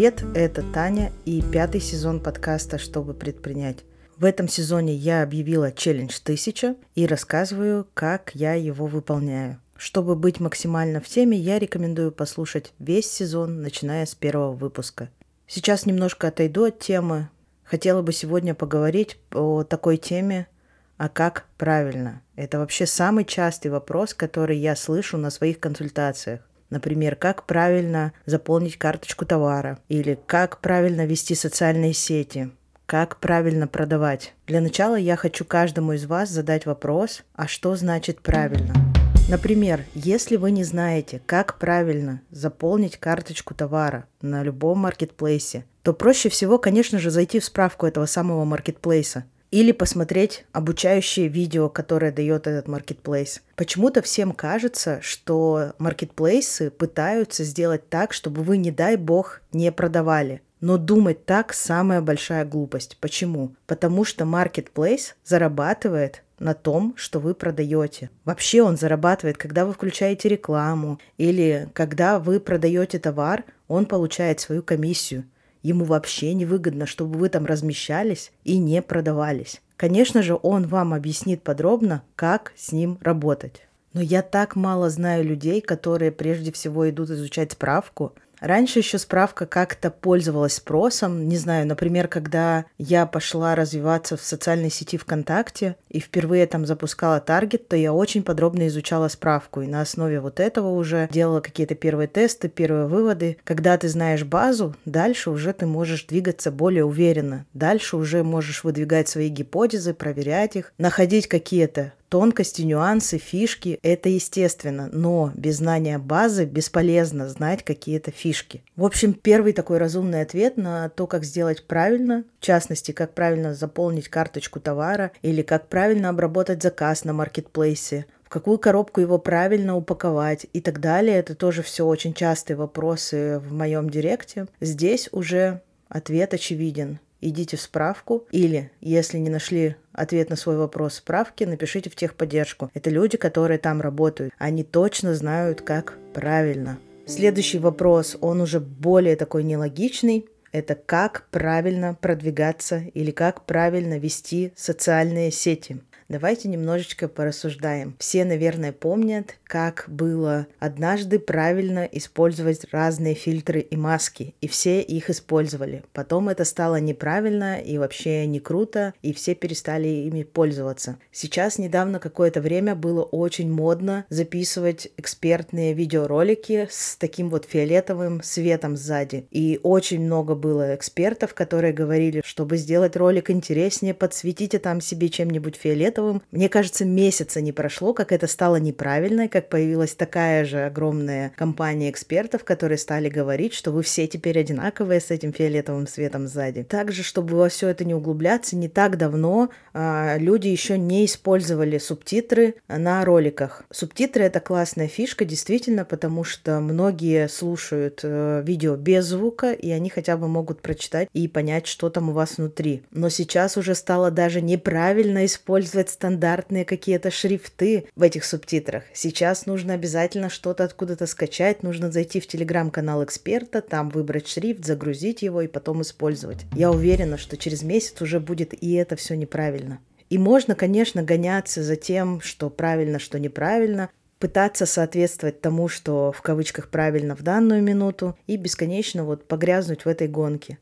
Привет, это Таня и пятый сезон подкаста «Чтобы предпринять». В этом сезоне я объявила челлендж 1000 и рассказываю, как я его выполняю. Чтобы быть максимально в теме, я рекомендую послушать весь сезон, начиная с первого выпуска. Сейчас немножко отойду от темы. Хотела бы сегодня поговорить о такой теме, а как правильно. Это вообще самый частый вопрос, который я слышу на своих консультациях. Например, как правильно заполнить карточку товара или как правильно вести социальные сети, как правильно продавать. Для начала я хочу каждому из вас задать вопрос, а что значит правильно? Например, если вы не знаете, как правильно заполнить карточку товара на любом маркетплейсе, то проще всего, конечно же, зайти в справку этого самого маркетплейса или посмотреть обучающее видео, которое дает этот маркетплейс. Почему-то всем кажется, что маркетплейсы пытаются сделать так, чтобы вы, не дай бог, не продавали. Но думать так – самая большая глупость. Почему? Потому что маркетплейс зарабатывает на том, что вы продаете. Вообще он зарабатывает, когда вы включаете рекламу или когда вы продаете товар, он получает свою комиссию. Ему вообще не выгодно, чтобы вы там размещались и не продавались. Конечно же, он вам объяснит подробно, как с ним работать. Но я так мало знаю людей, которые прежде всего идут изучать справку, Раньше еще справка как-то пользовалась спросом. Не знаю, например, когда я пошла развиваться в социальной сети ВКонтакте и впервые там запускала таргет, то я очень подробно изучала справку. И на основе вот этого уже делала какие-то первые тесты, первые выводы. Когда ты знаешь базу, дальше уже ты можешь двигаться более уверенно. Дальше уже можешь выдвигать свои гипотезы, проверять их, находить какие-то тонкости, нюансы, фишки – это естественно, но без знания базы бесполезно знать какие-то фишки. В общем, первый такой разумный ответ на то, как сделать правильно, в частности, как правильно заполнить карточку товара или как правильно обработать заказ на маркетплейсе, в какую коробку его правильно упаковать и так далее. Это тоже все очень частые вопросы в моем директе. Здесь уже ответ очевиден идите в справку, или, если не нашли ответ на свой вопрос справки, напишите в техподдержку. Это люди, которые там работают. Они точно знают, как правильно. Следующий вопрос, он уже более такой нелогичный. Это как правильно продвигаться или как правильно вести социальные сети. Давайте немножечко порассуждаем. Все, наверное, помнят, как было однажды правильно использовать разные фильтры и маски, и все их использовали. Потом это стало неправильно и вообще не круто, и все перестали ими пользоваться. Сейчас недавно какое-то время было очень модно записывать экспертные видеоролики с таким вот фиолетовым светом сзади. И очень много было экспертов, которые говорили, чтобы сделать ролик интереснее, подсветите там себе чем-нибудь фиолетовым, фиолетовым. Мне кажется, месяца не прошло, как это стало неправильно, как появилась такая же огромная компания экспертов, которые стали говорить, что вы все теперь одинаковые с этим фиолетовым светом сзади. Также, чтобы во все это не углубляться, не так давно а, люди еще не использовали субтитры на роликах. Субтитры это классная фишка, действительно, потому что многие слушают э, видео без звука, и они хотя бы могут прочитать и понять, что там у вас внутри. Но сейчас уже стало даже неправильно использовать стандартные какие-то шрифты в этих субтитрах. Сейчас нужно обязательно что-то откуда-то скачать, нужно зайти в телеграм-канал эксперта, там выбрать шрифт, загрузить его и потом использовать. Я уверена, что через месяц уже будет и это все неправильно. И можно, конечно, гоняться за тем, что правильно, что неправильно, пытаться соответствовать тому, что в кавычках правильно в данную минуту, и бесконечно вот погрязнуть в этой гонке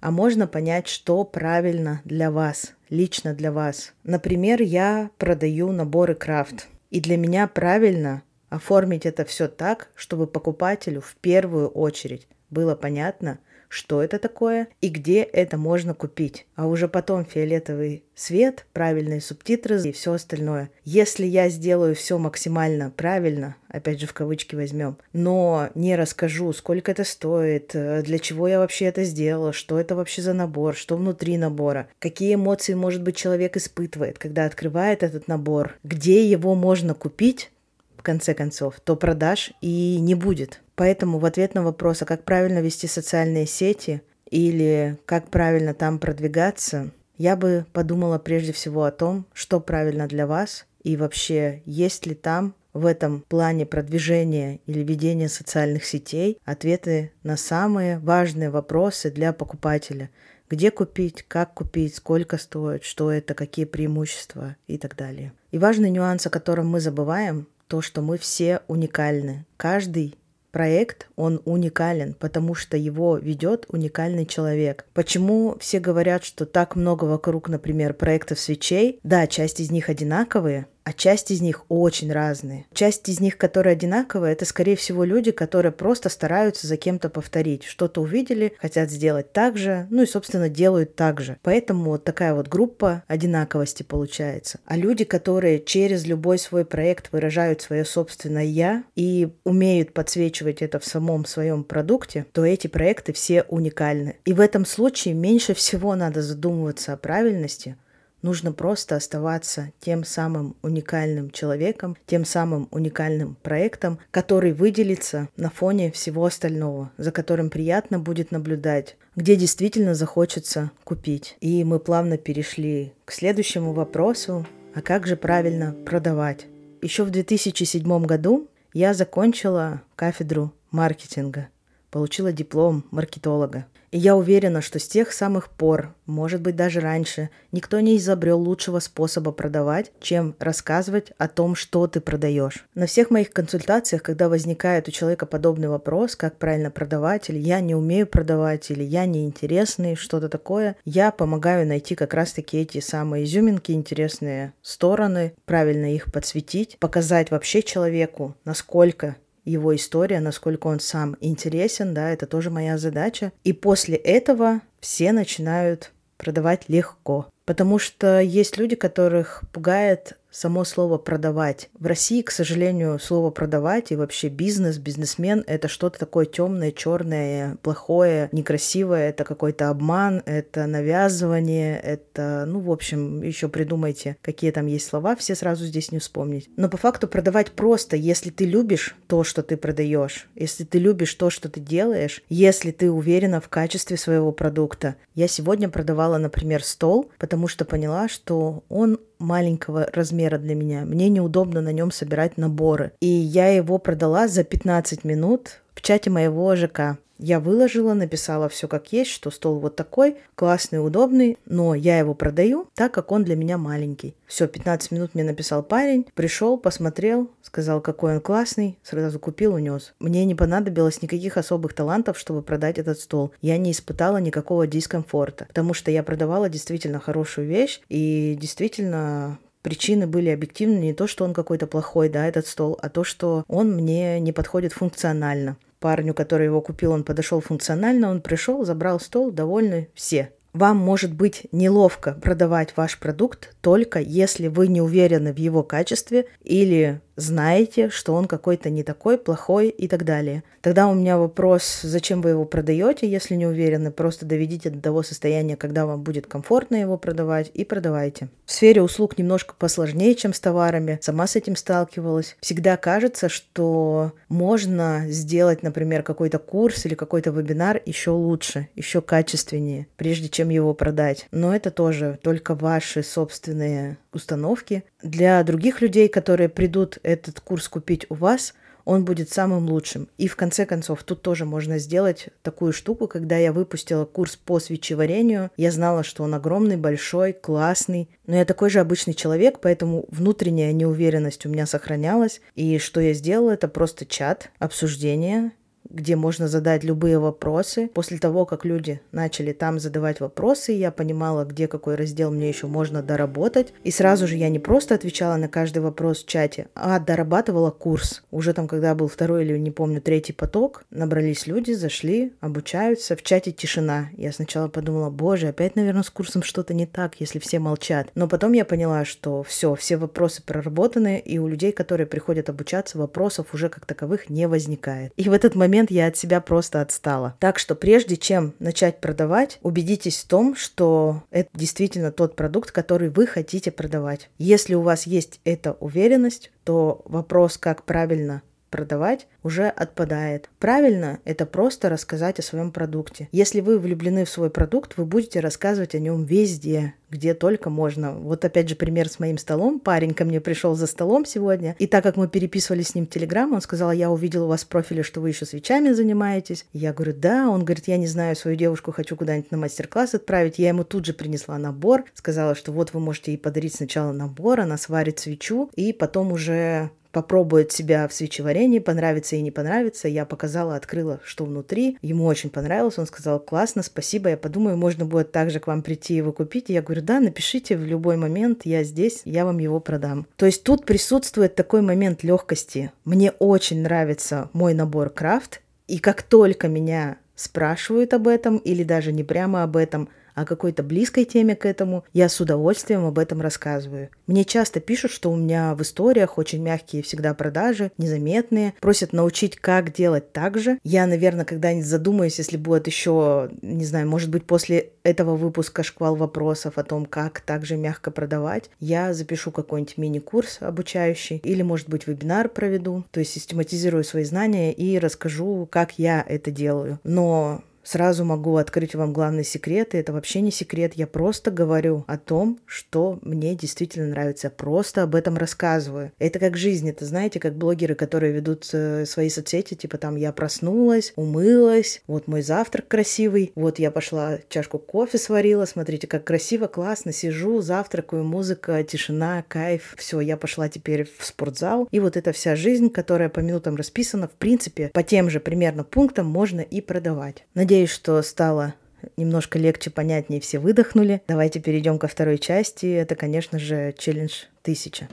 а можно понять, что правильно для вас, лично для вас. Например, я продаю наборы крафт, и для меня правильно оформить это все так, чтобы покупателю в первую очередь было понятно, что это такое и где это можно купить. А уже потом фиолетовый свет, правильные субтитры и все остальное. Если я сделаю все максимально правильно, опять же в кавычки возьмем, но не расскажу, сколько это стоит, э, для чего я вообще это сделала, что это вообще за набор, что внутри набора, какие эмоции, может быть, человек испытывает, когда открывает этот набор, где его можно купить, в конце концов, то продаж и не будет. Поэтому в ответ на вопрос, а как правильно вести социальные сети или как правильно там продвигаться, я бы подумала прежде всего о том, что правильно для вас и вообще есть ли там в этом плане продвижения или ведения социальных сетей ответы на самые важные вопросы для покупателя. Где купить, как купить, сколько стоит, что это, какие преимущества и так далее. И важный нюанс, о котором мы забываем, то, что мы все уникальны. Каждый проект, он уникален, потому что его ведет уникальный человек. Почему все говорят, что так много вокруг, например, проектов свечей? Да, часть из них одинаковые, а часть из них очень разные. Часть из них, которые одинаковые, это, скорее всего, люди, которые просто стараются за кем-то повторить. Что-то увидели, хотят сделать так же, ну и, собственно, делают так же. Поэтому вот такая вот группа одинаковости получается. А люди, которые через любой свой проект выражают свое собственное «я» и умеют подсвечивать это в самом своем продукте, то эти проекты все уникальны. И в этом случае меньше всего надо задумываться о правильности, Нужно просто оставаться тем самым уникальным человеком, тем самым уникальным проектом, который выделится на фоне всего остального, за которым приятно будет наблюдать, где действительно захочется купить. И мы плавно перешли к следующему вопросу, а как же правильно продавать? Еще в 2007 году я закончила кафедру маркетинга, получила диплом маркетолога. И я уверена, что с тех самых пор, может быть даже раньше, никто не изобрел лучшего способа продавать, чем рассказывать о том, что ты продаешь. На всех моих консультациях, когда возникает у человека подобный вопрос, как правильно продавать, или я не умею продавать, или я неинтересный, что-то такое, я помогаю найти как раз-таки эти самые изюминки, интересные стороны, правильно их подсветить, показать вообще человеку, насколько его история, насколько он сам интересен, да, это тоже моя задача. И после этого все начинают продавать легко. Потому что есть люди, которых пугает само слово продавать. В России, к сожалению, слово продавать и вообще бизнес, бизнесмен это что-то такое темное, черное, плохое, некрасивое, это какой-то обман, это навязывание, это, ну, в общем, еще придумайте, какие там есть слова, все сразу здесь не вспомнить. Но по факту продавать просто, если ты любишь то, что ты продаешь, если ты любишь то, что ты делаешь, если ты уверена в качестве своего продукта. Я сегодня продавала, например, стол, потому что поняла, что он маленького размера для меня. Мне неудобно на нем собирать наборы. И я его продала за 15 минут в чате моего ЖК. Я выложила, написала все как есть, что стол вот такой, классный, удобный, но я его продаю, так как он для меня маленький. Все, 15 минут мне написал парень, пришел, посмотрел, сказал, какой он классный, сразу купил, унес. Мне не понадобилось никаких особых талантов, чтобы продать этот стол. Я не испытала никакого дискомфорта, потому что я продавала действительно хорошую вещь и действительно причины были объективны, не то, что он какой-то плохой, да, этот стол, а то, что он мне не подходит функционально парню, который его купил, он подошел функционально, он пришел, забрал стол, довольны все. Вам может быть неловко продавать ваш продукт только если вы не уверены в его качестве или знаете, что он какой-то не такой, плохой и так далее. Тогда у меня вопрос, зачем вы его продаете, если не уверены, просто доведите до того состояния, когда вам будет комфортно его продавать и продавайте. В сфере услуг немножко посложнее, чем с товарами. Сама с этим сталкивалась. Всегда кажется, что можно сделать, например, какой-то курс или какой-то вебинар еще лучше, еще качественнее, прежде чем его продать. Но это тоже только ваши собственные установки. Для других людей, которые придут этот курс купить у вас, он будет самым лучшим. И в конце концов, тут тоже можно сделать такую штуку, когда я выпустила курс по свечеварению, я знала, что он огромный, большой, классный, но я такой же обычный человек, поэтому внутренняя неуверенность у меня сохранялась. И что я сделала, это просто чат, обсуждение, где можно задать любые вопросы. После того, как люди начали там задавать вопросы, я понимала, где какой раздел мне еще можно доработать. И сразу же я не просто отвечала на каждый вопрос в чате, а дорабатывала курс. Уже там, когда был второй или, не помню, третий поток, набрались люди, зашли, обучаются. В чате тишина. Я сначала подумала, боже, опять, наверное, с курсом что-то не так, если все молчат. Но потом я поняла, что все, все вопросы проработаны, и у людей, которые приходят обучаться, вопросов уже как таковых не возникает. И в этот момент момент я от себя просто отстала. Так что прежде чем начать продавать, убедитесь в том, что это действительно тот продукт, который вы хотите продавать. Если у вас есть эта уверенность, то вопрос, как правильно продавать уже отпадает. Правильно это просто рассказать о своем продукте. Если вы влюблены в свой продукт, вы будете рассказывать о нем везде, где только можно. Вот опять же пример с моим столом. Парень ко мне пришел за столом сегодня, и так как мы переписывались с ним Телеграм, он сказал, я увидел у вас в профиле, что вы еще свечами занимаетесь. Я говорю, да. Он говорит, я не знаю, свою девушку хочу куда-нибудь на мастер-класс отправить. Я ему тут же принесла набор, сказала, что вот вы можете ей подарить сначала набор, она сварит свечу, и потом уже попробует себя в свечеварении, понравится и не понравится. Я показала, открыла, что внутри. Ему очень понравилось. Он сказал, классно, спасибо. Я подумаю, можно будет также к вам прийти его купить. Я говорю, да, напишите в любой момент, я здесь, я вам его продам. То есть тут присутствует такой момент легкости. Мне очень нравится мой набор крафт. И как только меня спрашивают об этом или даже не прямо об этом, о какой-то близкой теме к этому, я с удовольствием об этом рассказываю. Мне часто пишут, что у меня в историях очень мягкие всегда продажи, незаметные, просят научить, как делать так же. Я, наверное, когда-нибудь задумаюсь, если будет еще, не знаю, может быть, после этого выпуска шквал вопросов о том, как также мягко продавать, я запишу какой-нибудь мини-курс обучающий или, может быть, вебинар проведу, то есть систематизирую свои знания и расскажу, как я это делаю. Но Сразу могу открыть вам главный секрет, и это вообще не секрет. Я просто говорю о том, что мне действительно нравится. Просто об этом рассказываю. Это как жизнь. Это знаете, как блогеры, которые ведут э, свои соцсети, типа там я проснулась, умылась, вот мой завтрак красивый, вот я пошла чашку кофе сварила, смотрите, как красиво, классно, сижу, завтракаю, музыка, тишина, кайф. Все, я пошла теперь в спортзал. И вот эта вся жизнь, которая по минутам расписана, в принципе, по тем же примерно пунктам можно и продавать. Надеюсь, Надеюсь, что стало немножко легче, понятнее, все выдохнули. Давайте перейдем ко второй части. Это, конечно же, челлендж 1000.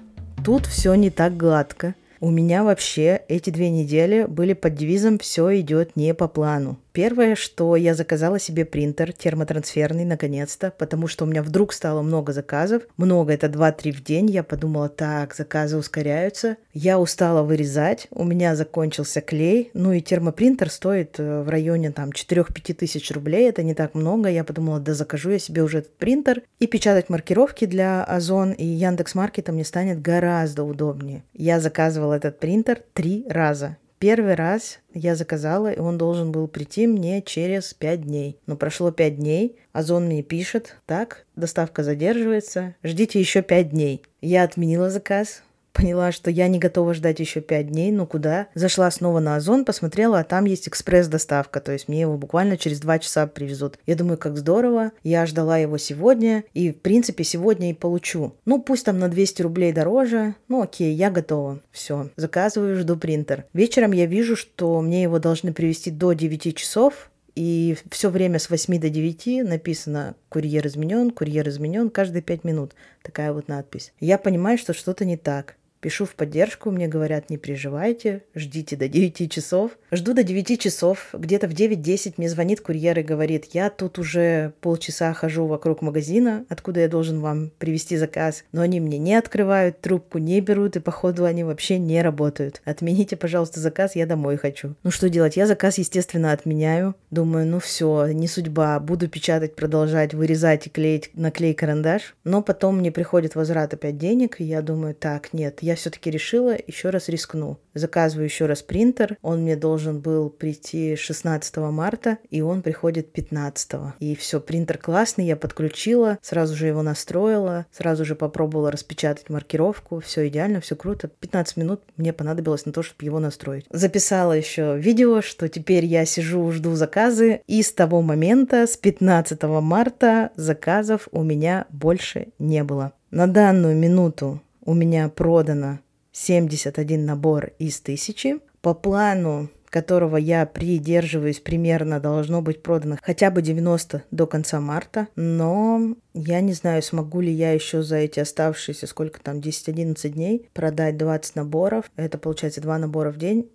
Тут все не так гладко. У меня вообще эти две недели были под девизом «все идет не по плану». Первое, что я заказала себе принтер термотрансферный наконец-то, потому что у меня вдруг стало много заказов. Много, это 2-3 в день. Я подумала, так, заказы ускоряются. Я устала вырезать, у меня закончился клей. Ну и термопринтер стоит э, в районе там 4-5 тысяч рублей. Это не так много. Я подумала, да закажу я себе уже этот принтер. И печатать маркировки для Озон и Яндекс Маркета мне станет гораздо удобнее. Я заказывала этот принтер три раза. Первый раз я заказала, и он должен был прийти мне через 5 дней. Но прошло 5 дней, Озон мне пишет, так, доставка задерживается, ждите еще 5 дней. Я отменила заказ, Поняла, что я не готова ждать еще пять дней, ну куда? Зашла снова на Озон, посмотрела, а там есть экспресс-доставка, то есть мне его буквально через два часа привезут. Я думаю, как здорово, я ждала его сегодня, и в принципе сегодня и получу. Ну пусть там на 200 рублей дороже, ну окей, я готова. Все, заказываю, жду принтер. Вечером я вижу, что мне его должны привезти до 9 часов, и все время с 8 до 9 написано «Курьер изменен, курьер изменен» каждые 5 минут. Такая вот надпись. Я понимаю, что что-то не так. Пишу в поддержку, мне говорят, не переживайте, ждите до 9 часов. Жду до 9 часов, где-то в 9-10 мне звонит курьер и говорит, я тут уже полчаса хожу вокруг магазина, откуда я должен вам привезти заказ, но они мне не открывают, трубку не берут, и походу они вообще не работают. Отмените, пожалуйста, заказ, я домой хочу. Ну что делать, я заказ, естественно, отменяю. Думаю, ну все, не судьба, буду печатать, продолжать, вырезать и клеить на клей карандаш. Но потом мне приходит возврат опять денег, и я думаю, так, нет, я все-таки решила еще раз рискну. Заказываю еще раз принтер. Он мне должен был прийти 16 марта, и он приходит 15. И все, принтер классный, я подключила, сразу же его настроила, сразу же попробовала распечатать маркировку. Все идеально, все круто. 15 минут мне понадобилось на то, чтобы его настроить. Записала еще видео, что теперь я сижу, жду заказы, и с того момента, с 15 марта, заказов у меня больше не было. На данную минуту у меня продано 71 набор из тысячи. По плану которого я придерживаюсь, примерно должно быть продано хотя бы 90 до конца марта. Но я не знаю, смогу ли я еще за эти оставшиеся, сколько там, 10-11 дней продать 20 наборов. Это получается 2 набора в день.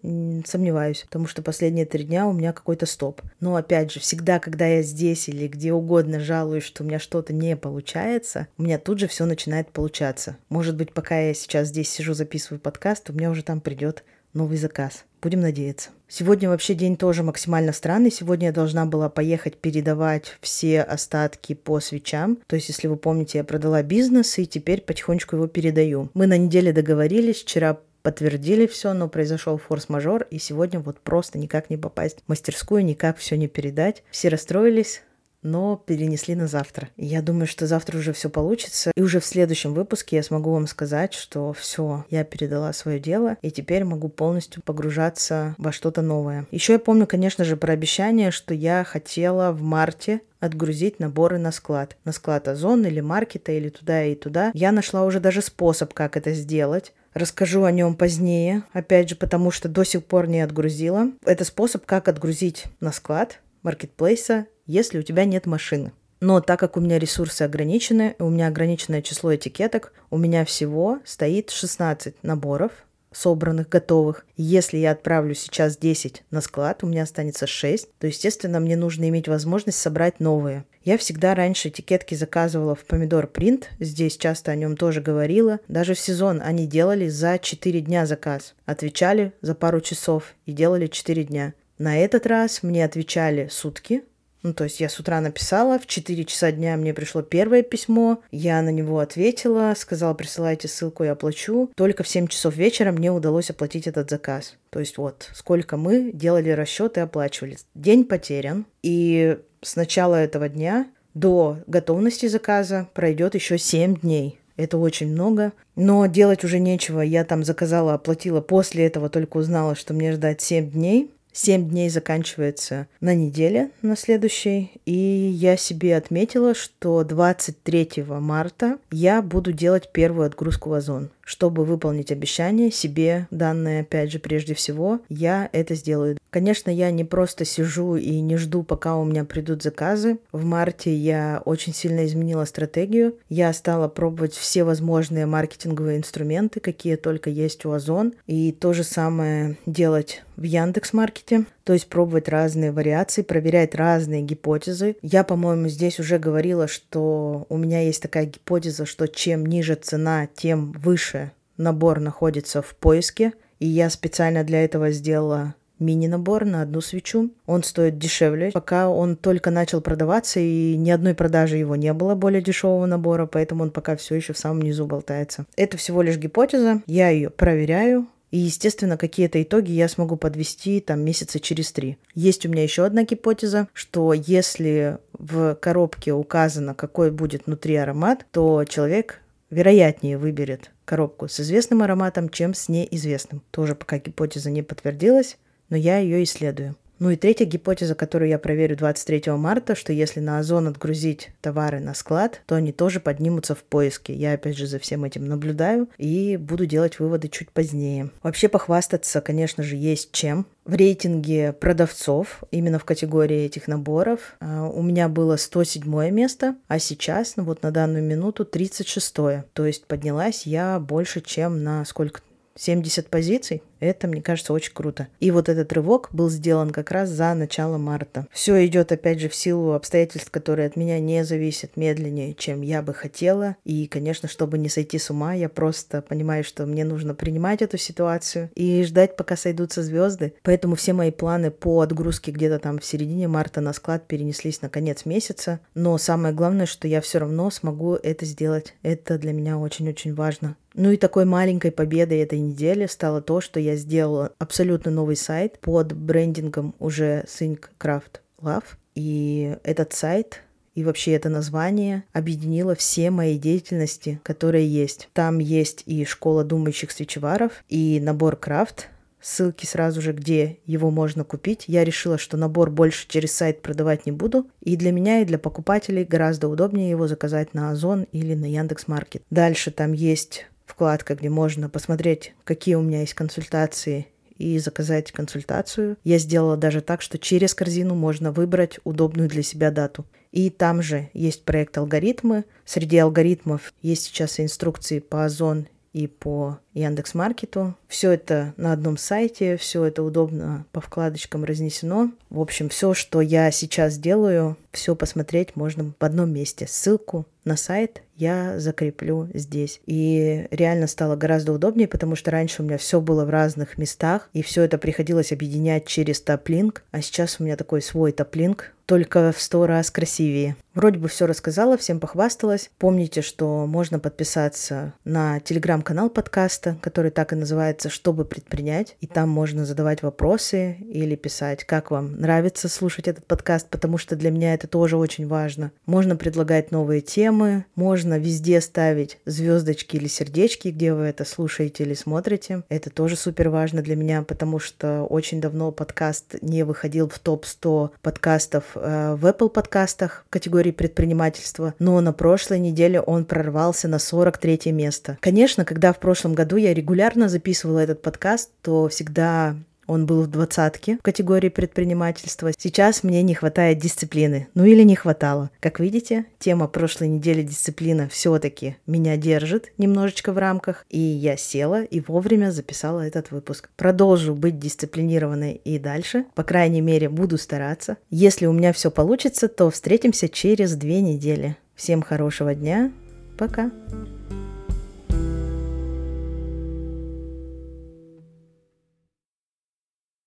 Сомневаюсь, потому что последние три дня у меня какой-то стоп. Но опять же, всегда, когда я здесь или где угодно жалуюсь, что у меня что-то не получается, у меня тут же все начинает получаться. Может быть, пока я сейчас здесь сижу, записываю подкаст, у меня уже там придет новый заказ. Будем надеяться. Сегодня вообще день тоже максимально странный. Сегодня я должна была поехать передавать все остатки по свечам. То есть, если вы помните, я продала бизнес и теперь потихонечку его передаю. Мы на неделе договорились. Вчера подтвердили все, но произошел форс-мажор, и сегодня вот просто никак не попасть в мастерскую, никак все не передать. Все расстроились, но перенесли на завтра. Я думаю, что завтра уже все получится. И уже в следующем выпуске я смогу вам сказать, что все, я передала свое дело, и теперь могу полностью погружаться во что-то новое. Еще я помню, конечно же, про обещание, что я хотела в марте отгрузить наборы на склад. На склад Озон или Маркета, или туда и туда. Я нашла уже даже способ, как это сделать. Расскажу о нем позднее, опять же, потому что до сих пор не отгрузила. Это способ, как отгрузить на склад маркетплейса если у тебя нет машины. Но так как у меня ресурсы ограничены, у меня ограниченное число этикеток, у меня всего стоит 16 наборов собранных, готовых. Если я отправлю сейчас 10 на склад, у меня останется 6, то, естественно, мне нужно иметь возможность собрать новые. Я всегда раньше этикетки заказывала в Помидор Принт, здесь часто о нем тоже говорила. Даже в сезон они делали за 4 дня заказ. Отвечали за пару часов и делали 4 дня. На этот раз мне отвечали сутки, ну, то есть я с утра написала, в 4 часа дня мне пришло первое письмо, я на него ответила, сказала, присылайте ссылку, я оплачу. Только в 7 часов вечера мне удалось оплатить этот заказ. То есть вот сколько мы делали расчеты и оплачивали. День потерян, и с начала этого дня до готовности заказа пройдет еще 7 дней. Это очень много. Но делать уже нечего. Я там заказала, оплатила. После этого только узнала, что мне ждать 7 дней. Семь дней заканчивается на неделе, на следующей. И я себе отметила, что 23 марта я буду делать первую отгрузку в Озон. Чтобы выполнить обещание себе, данное, опять же, прежде всего, я это сделаю. Конечно, я не просто сижу и не жду, пока у меня придут заказы. В марте я очень сильно изменила стратегию. Я стала пробовать все возможные маркетинговые инструменты, какие только есть у Озон. И то же самое делать в Яндекс Маркете, то есть пробовать разные вариации, проверять разные гипотезы. Я, по-моему, здесь уже говорила, что у меня есть такая гипотеза, что чем ниже цена, тем выше набор находится в поиске. И я специально для этого сделала мини-набор на одну свечу. Он стоит дешевле. Пока он только начал продаваться, и ни одной продажи его не было более дешевого набора, поэтому он пока все еще в самом низу болтается. Это всего лишь гипотеза. Я ее проверяю, и, естественно, какие-то итоги я смогу подвести там месяца через три. Есть у меня еще одна гипотеза, что если в коробке указано, какой будет внутри аромат, то человек вероятнее выберет коробку с известным ароматом, чем с неизвестным. Тоже пока гипотеза не подтвердилась, но я ее исследую. Ну и третья гипотеза, которую я проверю 23 марта, что если на Озон отгрузить товары на склад, то они тоже поднимутся в поиске. Я опять же за всем этим наблюдаю и буду делать выводы чуть позднее. Вообще похвастаться, конечно же, есть чем. В рейтинге продавцов, именно в категории этих наборов, а, у меня было 107 место, а сейчас, ну вот на данную минуту, 36. То есть поднялась я больше, чем на сколько 70 позиций. Это, мне кажется, очень круто. И вот этот рывок был сделан как раз за начало марта. Все идет, опять же, в силу обстоятельств, которые от меня не зависят медленнее, чем я бы хотела. И, конечно, чтобы не сойти с ума, я просто понимаю, что мне нужно принимать эту ситуацию и ждать, пока сойдутся звезды. Поэтому все мои планы по отгрузке где-то там в середине марта на склад перенеслись на конец месяца. Но самое главное, что я все равно смогу это сделать. Это для меня очень-очень важно. Ну и такой маленькой победой этой недели стало то, что я сделала абсолютно новый сайт под брендингом уже Think Craft Love. И этот сайт и вообще это название объединило все мои деятельности, которые есть. Там есть и школа думающих свечеваров, и набор крафт, ссылки сразу же, где его можно купить. Я решила, что набор больше через сайт продавать не буду. И для меня, и для покупателей гораздо удобнее его заказать на Озон или на Яндекс Маркет. Дальше там есть вкладка, где можно посмотреть, какие у меня есть консультации и заказать консультацию. Я сделала даже так, что через корзину можно выбрать удобную для себя дату. И там же есть проект алгоритмы. Среди алгоритмов есть сейчас инструкции по Озон и по Яндекс Маркету. Все это на одном сайте, все это удобно по вкладочкам разнесено. В общем, все, что я сейчас делаю, все посмотреть можно в одном месте. Ссылку на сайт я закреплю здесь. И реально стало гораздо удобнее, потому что раньше у меня все было в разных местах, и все это приходилось объединять через топлинк, а сейчас у меня такой свой топлинк, только в сто раз красивее. Вроде бы все рассказала, всем похвасталась. Помните, что можно подписаться на телеграм-канал подкаста, который так и называется «Чтобы предпринять». И там можно задавать вопросы или писать, как вам нравится слушать этот подкаст, потому что для меня это тоже очень важно. Можно предлагать новые темы, можно везде ставить звездочки или сердечки, где вы это слушаете или смотрите. Это тоже супер важно для меня, потому что очень давно подкаст не выходил в топ-100 подкастов в Apple подкастах в категории предпринимательства, но на прошлой неделе он прорвался на 43 место. Конечно, когда в прошлом году я регулярно записывала этот подкаст, то всегда он был в двадцатке в категории предпринимательства. Сейчас мне не хватает дисциплины. Ну или не хватало. Как видите, тема прошлой недели дисциплина все-таки меня держит немножечко в рамках. И я села и вовремя записала этот выпуск. Продолжу быть дисциплинированной и дальше. По крайней мере, буду стараться. Если у меня все получится, то встретимся через две недели. Всем хорошего дня. Пока.